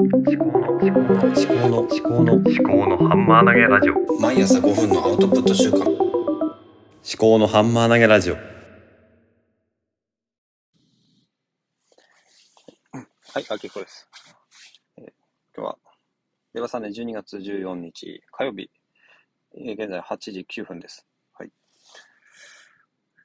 思考の思考の思考の思考の思考のハンマー投げラジオ毎朝5分のアウトプット週間思考のハンマー投げラジオはい、あきこです。えー今日は、令和3年12月14日火曜日、えー現在8時9分です。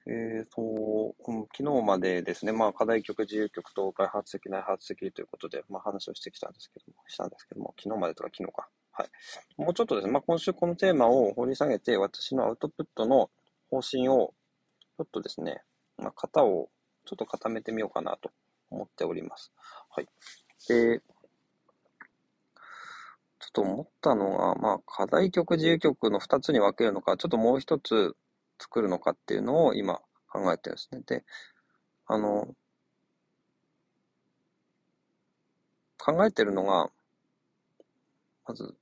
はい。えーと、うん昨日までですね、まあ、課題曲、自由曲と開発的、内発的ということで、まあ、話をしてきたんですけども、したんですけども、昨日までとか昨日か。はい。もうちょっとですね、まあ、今週このテーマを掘り下げて、私のアウトプットの方針を、ちょっとですね、まあ、型をちょっと固めてみようかなと思っております。はい。で、ちょっと思ったのが、まあ、課題曲、自由曲の2つに分けるのか、ちょっともう一つ作るのかっていうのを今考えてるんですね。で、あの、考えてるのが、まず、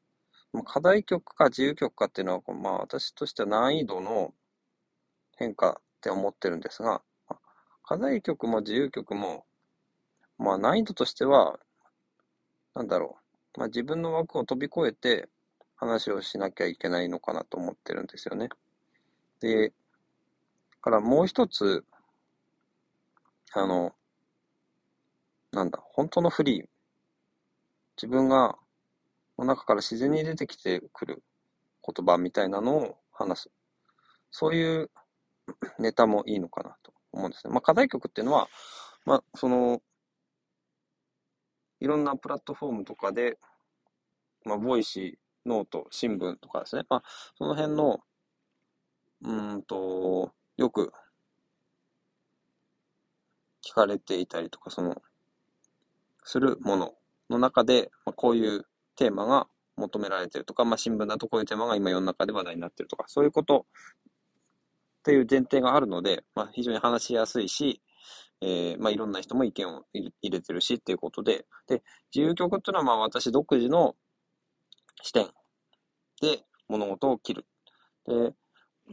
課題曲か自由曲かっていうのは、まあ私としては難易度の変化って思ってるんですが、課題曲も自由曲も、まあ難易度としては、なんだろう。まあ自分の枠を飛び越えて話をしなきゃいけないのかなと思ってるんですよね。で、からもう一つ、あの、なんだ、本当のフリー。自分が、の中から自然に出てきてくる言葉みたいなのを話す。そういうネタもいいのかなと思うんですね。まあ課題曲っていうのは、まあその、いろんなプラットフォームとかで、まあ、 Voicy、 note、新聞とかですね。まあ、その辺の、うんと、よく聞かれていたりとか、その、するものの中で、まあ、こういうテーマが求められてるとか、まあ、新聞だとこういうテーマが今世の中で話題になってるとか、そういうことっていう前提があるので、まあ、非常に話しやすいし、えーまあ、いろんな人も意見を入れてるしっていうことで、で、自由曲っていうのはまあ私独自の視点で物事を切る。で、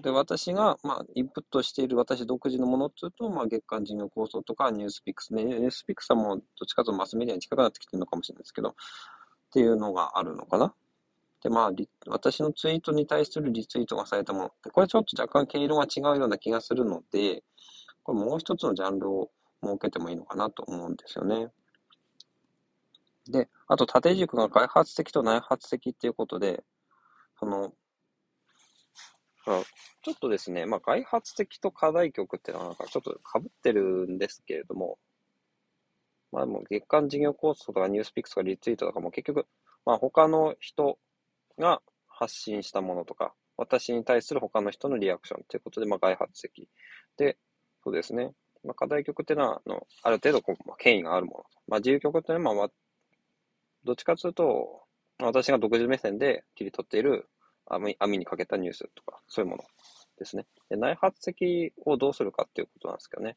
で私がまあインプットしている私独自のものっていうと、まあ、月間事業構想とかニュースピックスね、ニュースピックスはもうどっちかとマスメディアに近くなってきてるのかもしれないですけど、っていうのがあるのかな。で、まあ、リ私のツイートに対するリツイートがされたものって、これちょっと若干毛色が違うような気がするので、これもう一つのジャンルを設けてもいいのかなと思うんですよね。で、あと縦軸が外発的と内発的っていうことで、その、ちょっとですね、まあ外発的と課題曲っていうのはなんかちょっと被ってるんですけれども、まあもう月間事業構想とかニュースピックスとかリツイートとかも結局、まあ他の人が発信したものとか、私に対する他の人のリアクションということで、まあ外発的。で、そうですね。まあ、課題曲っていうのは、あの、ある程度こう、まあ、権威があるもの。まあ、自由曲っていうのは、まあ、どっちかというと、私が独自目線で切り取っている網網にかけたニュースとか、そういうものですね。で内発的をどうするかっていうことなんですけどね。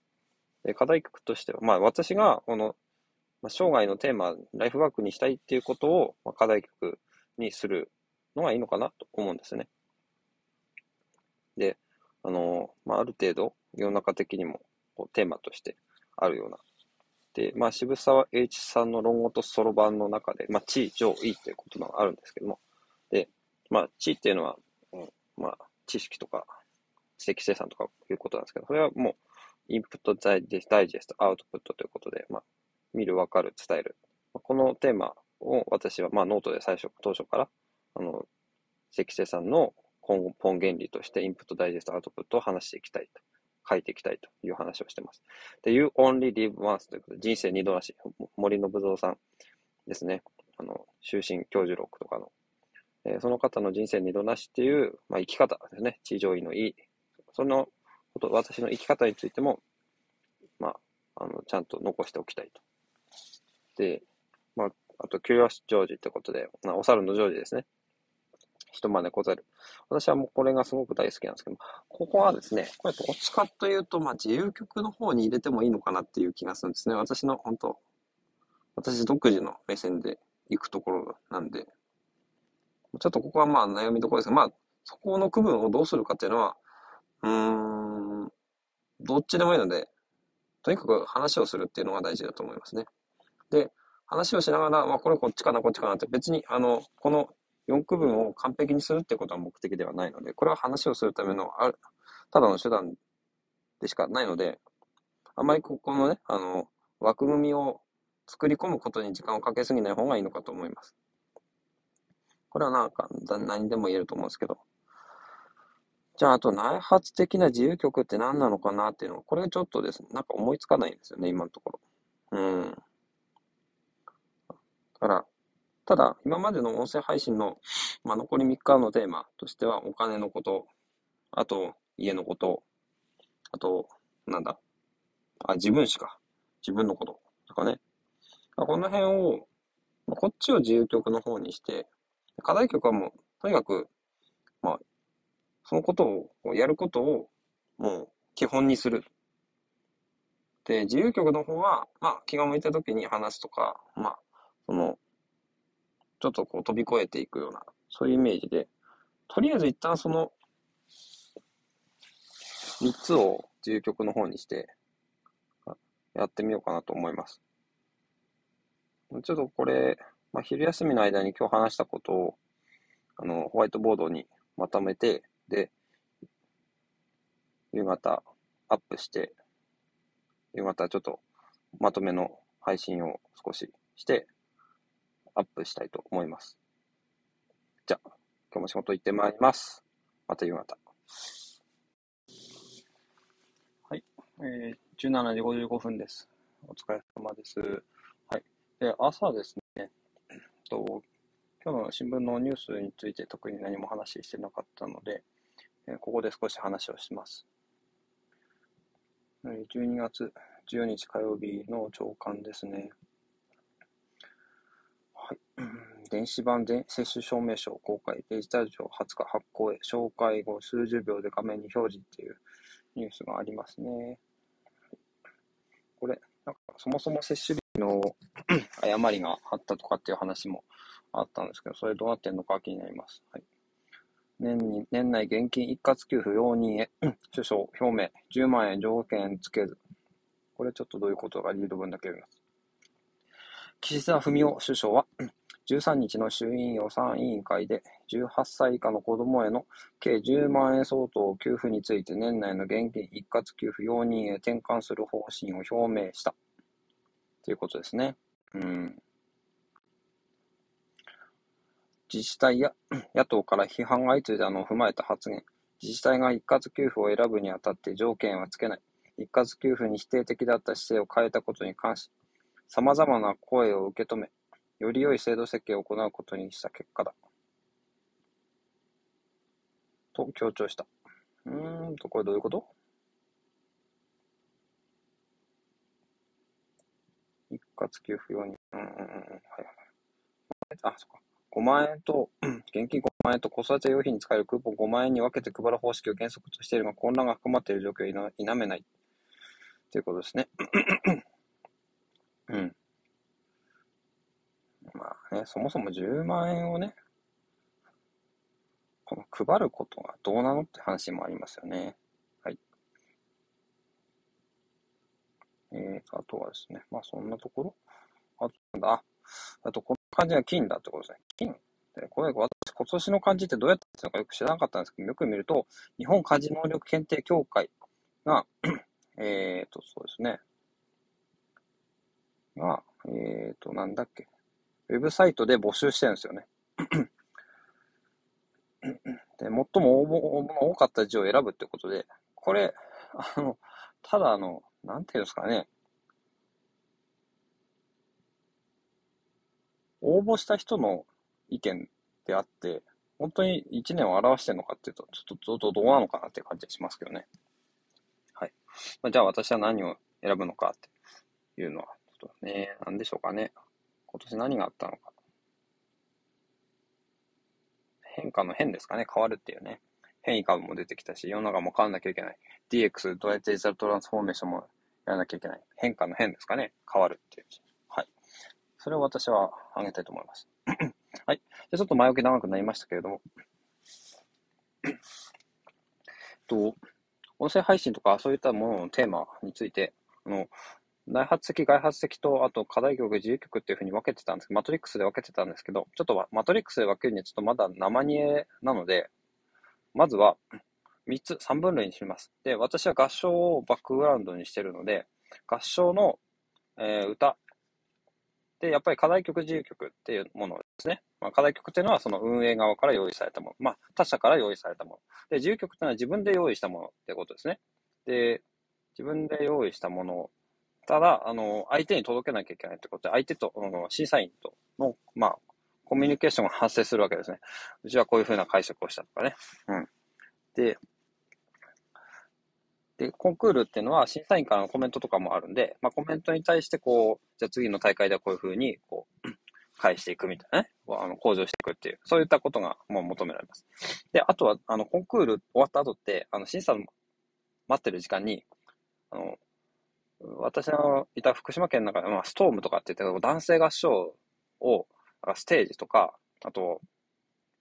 で課題曲としては、まあ、私が、この、まあ、生涯のテーマ、ライフワークにしたいっていうことを、まあ、課題曲にするのがいいのかなと思うんですね。で、あの、まあ、ある程度、世の中的にもこうテーマとしてあるような。で、まあ、渋沢栄一さんの論語とそろばんの中で、まあ、地位、上位ということがあるんですけども、まあ、地位っていうのは、うん、まあ、知識とか知的生産とかいうことなんですけど、それはもう、インプットダイジェスト、アウトプットということで、まあ、見る、わかる、伝える。このテーマを私は、まあ、ノートで最初、当初から、あの、知的生産の根本原理としてインプットダイジェストアウトプットを話していきたいと、書いていきたいという話をしてます。で、You only live once ということで、人生二度なし、森信蔵さんですね。あの、終身教授録とかの、えその方の人生二度なしっていう、まあ、生き方ですね。地上位のいい。そのこと、私の生き方についても、まあ、あの、ちゃんと残しておきたいと。で、まあ、あと、キュリオスジョージってことで、まあ、お猿のジョージですね。人真似小猿。私はもうこれがすごく大好きなんですけど、ここはですね、これどっちかというと、まあ自由曲の方に入れてもいいのかなっていう気がするんですね。私の本当、私独自の目線で行くところなんで、ちょっとここはまあ悩みどころですが、まあそこの区分をどうするかっていうのは、うーん、どっちでもいいので、とにかく話をするっていうのが大事だと思いますね。で、話をしながら、まあ、これこっちかな、こっちかなって、別に、あの、この4区分を完璧にするってことは目的ではないので、これは話をするための、ある、ただの手段でしかないので、あまりここのね、あの、枠組みを作り込むことに時間をかけすぎない方がいいのかと思います。これはなんか、何でも言えると思うんですけど。じゃあ、あと内発的な自由曲って何なのかなっていうのは、これちょっとですね、なんか思いつかないんですよね、今のところ。うん。だから、ただ、今までの音声配信の、まあ、残り3日のテーマとしては、お金のこと、あと、家のこと、あと、なんだ、あ、自分史か。自分のこととかね。この辺を、こっちを自由曲の方にして、課題曲はもう、とにかく、まあ、そのことを、やることを、もう、基本にする。で、自由曲の方は、まあ、気が向いた時に話すとか、まあ、その、ちょっとこう飛び越えていくような、そういうイメージで、とりあえず一旦その、三つを自由曲の方にして、やってみようかなと思います。ちょっとこれ、まあ、昼休みの間に今日話したことを、あの、ホワイトボードにまとめて、で、夕方アップして、夕方ちょっとまとめの配信を少しして、アップしたいと思います。じゃあ、今日も仕事行ってまいります。また夕方。はい。えー、17時55分です。お疲れ様です。はい。で、朝ですね、と今日の新聞のニュースについて特に何も話してなかったので、えここで少し話をします。12月14日火曜日の朝刊ですね。はい。電子版で接種証明書公開、デジタル上20日発行へ、紹介後数十秒で画面に表示っていうニュースがありますね。これ、なんかそもそも接種日の 誤りがあったとかっていう話もあったんですけど、それどうなってんのか気になります。はい年に、年内現金一括給付容認へ、首相表明、10万円条件つけず。これちょっとどういうことがリード文だけ読みます。岸田文雄首相は、13日の衆院予算委員会で、18歳以下の子供への計10万円相当給付について年内の現金一括給付容認へ転換する方針を表明した。ということですね。うん。自治体や 野党から批判が相次いだのを踏まえた発言。自治体が一括給付を選ぶにあたって条件はつけない。一括給付に否定的だった姿勢を変えたことに関し、様々な声を受け止め、より良い制度設計を行うことにした結果だ。と強調した。うーんと、これどういうこと？括給付用に。うんうんうん。はいはい。あ、そっか。5万円と、現金5万円と子育て用品に使えるクーポン5万円に分けて配る方式を原則としているが、混乱が含まっている状況を否めない。ということですね。うん。まあね、そもそも10万円をね、この配ることがどうなのって話もありますよね。はい。えー、あとはですね、まあそんなところあと、なんだ、あとこの漢字が金だってことですね。金。で、これ、私、今年の漢字ってどうやってたのかよく知らなかったんですけど、よく見ると、日本漢字能力検定協会が、えっと、そうですね。が、えっと、なんだっけ。ウェブサイトで募集してるんですよね。で、最も応募応募の多かった字を選ぶってことで、これ、あの、ただあの、なんていうんですかね。応募した人の意見であって、本当に1年を表してるのかっていうと、ちょっとどどうなのかなって感じがしますけどね。はい。まあ、じゃあ私は何を選ぶのかっていうのは、ちょっとね、なんでしょうかね。今年何があったのか。変化の変ですかね。変わるっていうね。変異株も出てきたし、世の中も変わんなきゃいけない。DX、ドライデジタルトランスフォーメーションもやらなきゃいけない。変化の変ですかね。変わるっていう。はい。それを私は挙げたいと思います。はい。で、ちょっと前置き長くなりましたけれども。と、音声配信とかそういったもののテーマについて、あの、内発的、外発的と、あと課題曲、自由曲っていうふうに分けてたんですけど、マトリックスで分けてたんですけど、ちょっとマトリックスで分けるにはちょっとまだ生煮えなので、まずは3つ、3分類にします。で、私は合唱をバックグラウンドにしてるので、合唱の、えー、歌で、やっぱり課題曲、自由曲っていうものですね。まあ、課題曲っていうのはその運営側から用意されたもの。まあ、他者から用意されたもの。で、自由曲っていうのは自分で用意したものってことですね。で、自分で用意したものを、ただ、あの、相手に届けなきゃいけないってことで、相手と、の審査員との、まあ、コミュニケーションが発生するわけですね。うちはこういうふうな解釈をしたとかね。うん。で、で、コンクールっていうのは審査員からのコメントとかもあるんで、まあ、コメントに対してこう、じゃあ次の大会ではこういうふうに、こう、返していくみたいなね、あの向上していくっていう、そういったことがもう求められます。で、あとは、あの、コンクール終わった後って、あの、審査の待ってる時間に、あの、私のいた福島県の中で、まあ、ストームとかって言って、男性合唱を、ステージとか、あと、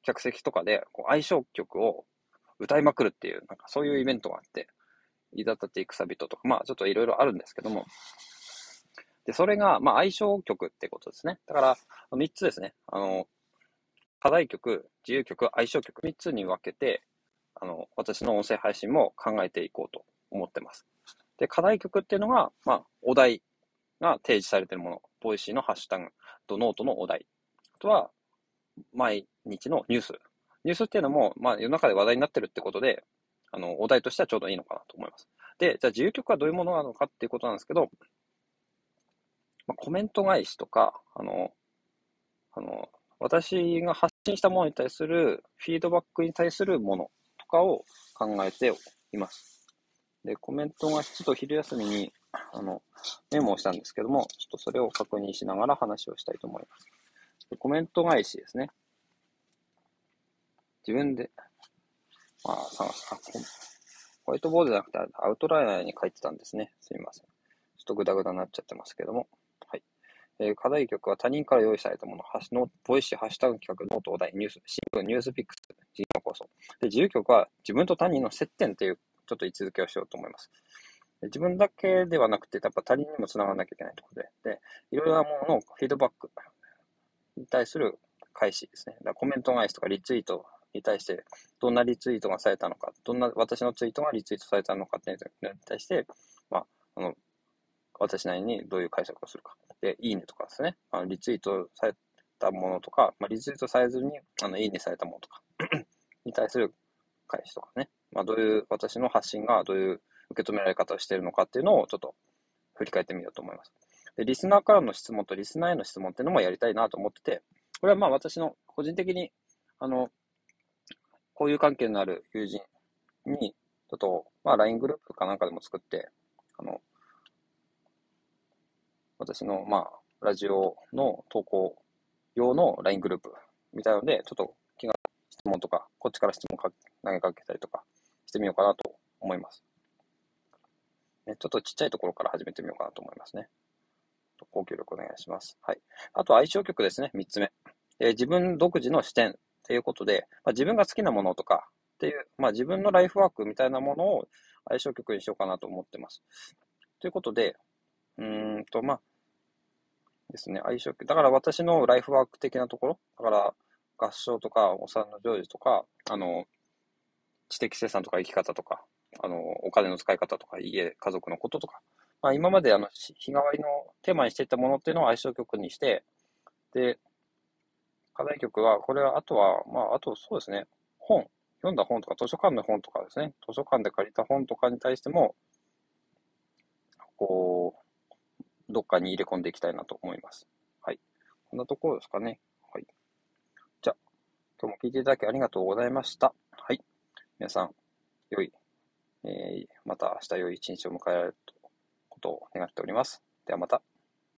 客席とかで、こう、愛称曲を歌いまくるっていう、なんかそういうイベントがあって、いだたっていくさびととか、まあちょっといろいろあるんですけども、で、それが、まあ相性曲ってことですね。だから、3つですね。あの、課題曲、自由曲、相性曲、3つに分けて、あの、私の音声配信も考えていこうと思ってます。で、課題曲っていうのが、まあ、お題が提示されているもの。 Voicy のハッシュタグとノートのお題。とは、毎日のニュース。ニュースっていうのも、まあ、世の中で話題になってるってことで、あの、お題としてはちょうどいいのかなと思います。で、じゃあ自由曲はどういうものなのかっていうことなんですけど、まあ、コメント返しとか、あの、あの、私が発信したものに対するフィードバックに対するものとかを考えています。で、コメントがちょっと昼休みに、あの、メモをしたんですけども、ちょっとそれを確認しながら話をしたいと思います。コメント返しですね。自分で、まあ、探す。あ、ホワイトボードじゃなくてアウトライナーに書いてたんですね。すみません。ちょっとグダグダになっちゃってますけども。はい。えー、課題曲は他人から用意されたもの、ハッシュの Voicy、ハッシュタグ企画、 note、お題、ニュース、新聞、 NewsPicks、人口構想。で、自由曲は自分と他人の接点っていう、ちょっと位置づけをしようと思います。自分だけではなくて、やっぱ他人にも繋がらなきゃいけないところで、で、いろいろなもののフィードバックに対する開始ですね。だコメント返しとかリツイートに対して、どんなリツイートがされたのか、どんな私のツイートがリツイートされたのかっていうのに対して、まあ、あの、私なりにどういう解釈をするか。で、いいねとかですね、あのリツイートされたものとか、まあ、リツイートされずに、あの、いいねされたものとか に対する返しとかね、まあ、どういう私の発信がどういう受け止められ方をしているのかっていうのをちょっと振り返ってみようと思います。で、リスナーからの質問とリスナーへの質問っていうのもやりたいなと思ってて、これはまあ私の個人的に、あの、交友関係のある友人に、ちょっと、まあ LINE グループかなんかでも作って、あの、私の、まあ、ラジオの投稿用の LINE グループみたいので、ちょっと気が質問とか、こっちから質問か投げかけたりとかしてみようかなと思います。ね、ちょっとちっちゃいところから始めてみようかなと思いますね。ご協力お願いします。はい。あと、相性曲ですね。三つ目。えー、自分独自の視点っていうことで、まあ、自分が好きなものとかっていう、まあ、自分のライフワークみたいなものを相性曲にしようかなと思ってます。ということで、うーんと、まあ、ですね、相性曲。だから私のライフワーク的なところ、だから合唱とか、お産の行事とか、あの、知的生産とか生き方とか、あの、お金の使い方とか、家、家族のこととか、まあ、今まであの、日替わりのテーマにしていたものっていうのを相性曲にして、で、課題曲は、これは、あとは、まあ、あとそうですね、本、読んだ本とか、図書館の本とかですね、図書館で借りた本とかに対しても、こう、どっかに入れ込んでいきたいなと思います。はい。こんなところですかね。はい。じゃあ、今日も聞いていただきありがとうございました。はい。皆さん、良い、えー、また明日良い一日を迎えられるとことを願っております。ではまた。